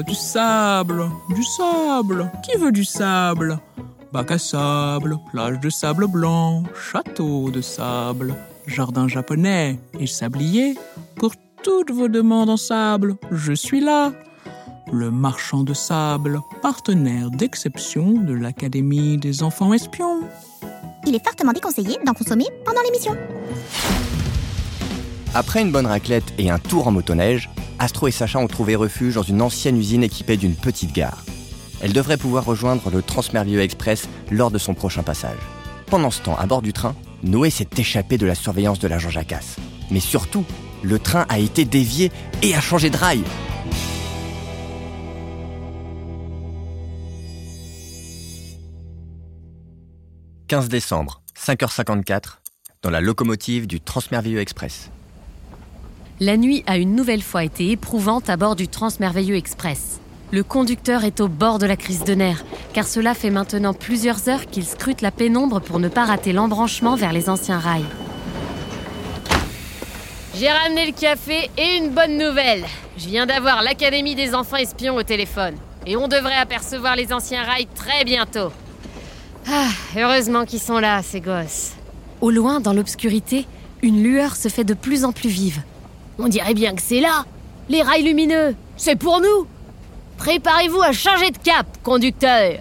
Oh, du sable, du sable. Qui veut du sable? Bac à sable, plage de sable blanc, château de sable, jardin japonais et sablier. Pour toutes vos demandes en sable, je suis là. Le marchand de sable, partenaire d'exception de l'Académie des enfants espions. Il est fortement déconseillé d'en consommer pendant l'émission. Après une bonne raclette et un tour en motoneige, Astro et Sacha ont trouvé refuge dans une ancienne usine équipée d'une petite gare. Elle devrait pouvoir rejoindre le Transmerveilleux Express lors de son prochain passage. Pendant ce temps, à bord du train, Noé s'est échappé de la surveillance de l'agent Jacasse. Mais surtout, le train a été dévié et a changé de rail. « 15 décembre, 5h54, dans la locomotive du Transmerveilleux Express. La nuit a une nouvelle fois été éprouvante à bord du Transmerveilleux Express. Le conducteur est au bord de la crise de nerfs, car cela fait maintenant plusieurs heures qu'il scrute la pénombre pour ne pas rater l'embranchement vers les anciens rails. J'ai ramené le café et une bonne nouvelle. Je viens d'avoir l'Académie des enfants espions au téléphone. Et on devrait apercevoir les anciens rails très bientôt. Ah, heureusement qu'ils sont là, ces gosses. Au loin, dans l'obscurité, une lueur se fait de plus en plus vive. On dirait bien que c'est là Les rails lumineux C'est pour nous Préparez-vous à changer de cap, conducteur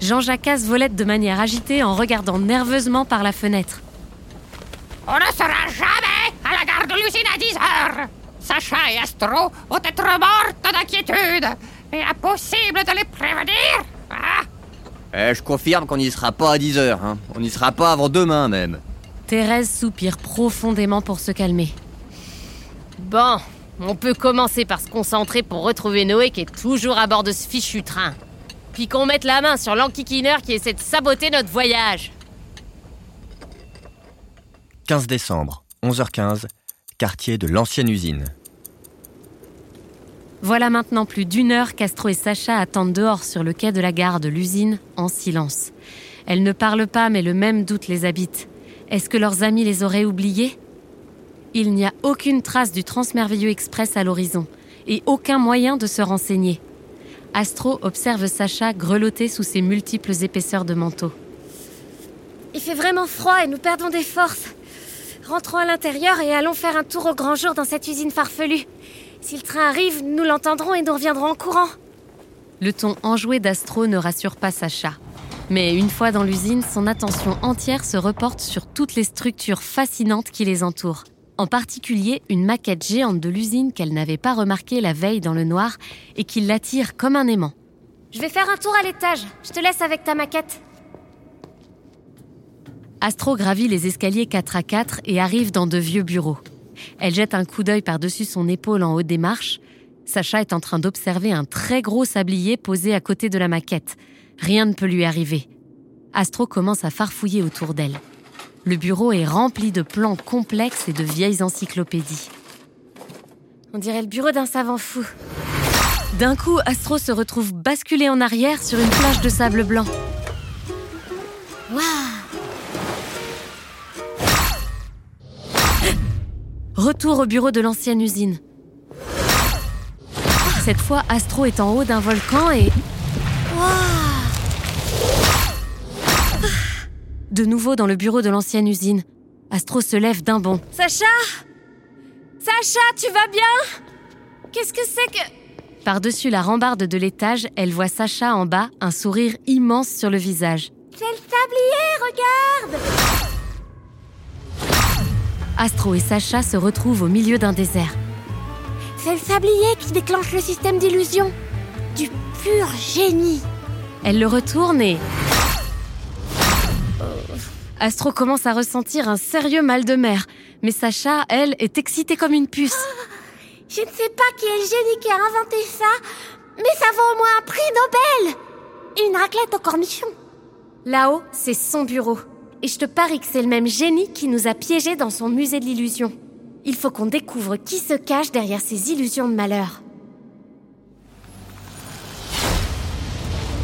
Jean-Jacques volette de manière agitée en regardant nerveusement par la fenêtre. On ne sera jamais à la gare de l'usine à 10 heures Sacha et Astro vont être mortes d'inquiétude Et impossible de les prévenir ah Eh, je confirme qu'on n'y sera pas à 10 heures. hein. On n'y sera pas avant demain même. Thérèse soupire profondément pour se calmer. Bon, on peut commencer par se concentrer pour retrouver Noé qui est toujours à bord de ce fichu train. Puis qu'on mette la main sur l'enquiquineur qui essaie de saboter notre voyage. 15 décembre, 11h15, quartier de l'ancienne usine. Voilà maintenant plus d'une heure qu'Astro et Sacha attendent dehors sur le quai de la gare de l'usine, en silence. Elles ne parlent pas, mais le même doute les habite. Est-ce que leurs amis les auraient oubliés? Il n'y a aucune trace du Transmerveilleux Express à l'horizon, et aucun moyen de se renseigner. Astro observe Sacha grelotter sous ses multiples épaisseurs de manteau. Il fait vraiment froid et nous perdons des forces. Rentrons à l'intérieur et allons faire un tour au grand jour dans cette usine farfelue. Si le train arrive, nous l'entendrons et nous reviendrons en courant. Le ton enjoué d'Astro ne rassure pas Sacha. Mais une fois dans l'usine, son attention entière se reporte sur toutes les structures fascinantes qui les entourent. En particulier, une maquette géante de l'usine qu'elle n'avait pas remarquée la veille dans le noir et qui l'attire comme un aimant. Je vais faire un tour à l'étage. Je te laisse avec ta maquette. Astro gravit les escaliers 4 à 4 et arrive dans de vieux bureaux. Elle jette un coup d'œil par-dessus son épaule en haut des marches. Sacha est en train d'observer un très gros sablier posé à côté de la maquette. Rien ne peut lui arriver. Astro commence à farfouiller autour d'elle. Le bureau est rempli de plans complexes et de vieilles encyclopédies. On dirait le bureau d'un savant fou. D'un coup, Astro se retrouve basculé en arrière sur une plage de sable blanc. Waouh Retour au bureau de l'ancienne usine. Cette fois, Astro est en haut d'un volcan et... De nouveau dans le bureau de l'ancienne usine. Astro se lève d'un bond. Sacha Sacha, tu vas bien? Qu'est-ce que c'est que... Par-dessus la rambarde de l'étage, elle voit Sacha en bas, un sourire immense sur le visage. C'est le tablier, regarde Astro et Sacha se retrouvent au milieu d'un désert. C'est le sablier qui déclenche le système d'illusion. Du pur génie. Elle le retourne et... Astro commence à ressentir un sérieux mal de mer, mais Sacha, elle, est excitée comme une puce. Je ne sais pas qui est le génie qui a inventé ça, mais ça vaut au moins un prix Nobel Une raclette au cornichon Là-haut, c'est son bureau. Et je te parie que c'est le même génie qui nous a piégés dans son musée de l'illusion. Il faut qu'on découvre qui se cache derrière ces illusions de malheur.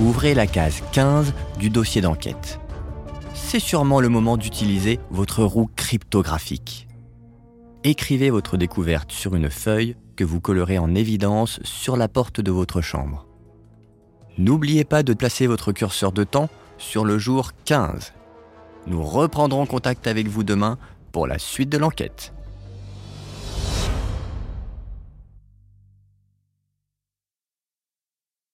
Ouvrez la case 15 du dossier d'enquête. C'est sûrement le moment d'utiliser votre roue cryptographique. Écrivez votre découverte sur une feuille que vous collerez en évidence sur la porte de votre chambre. N'oubliez pas de placer votre curseur de temps sur le jour 15. Nous reprendrons contact avec vous demain pour la suite de l'enquête.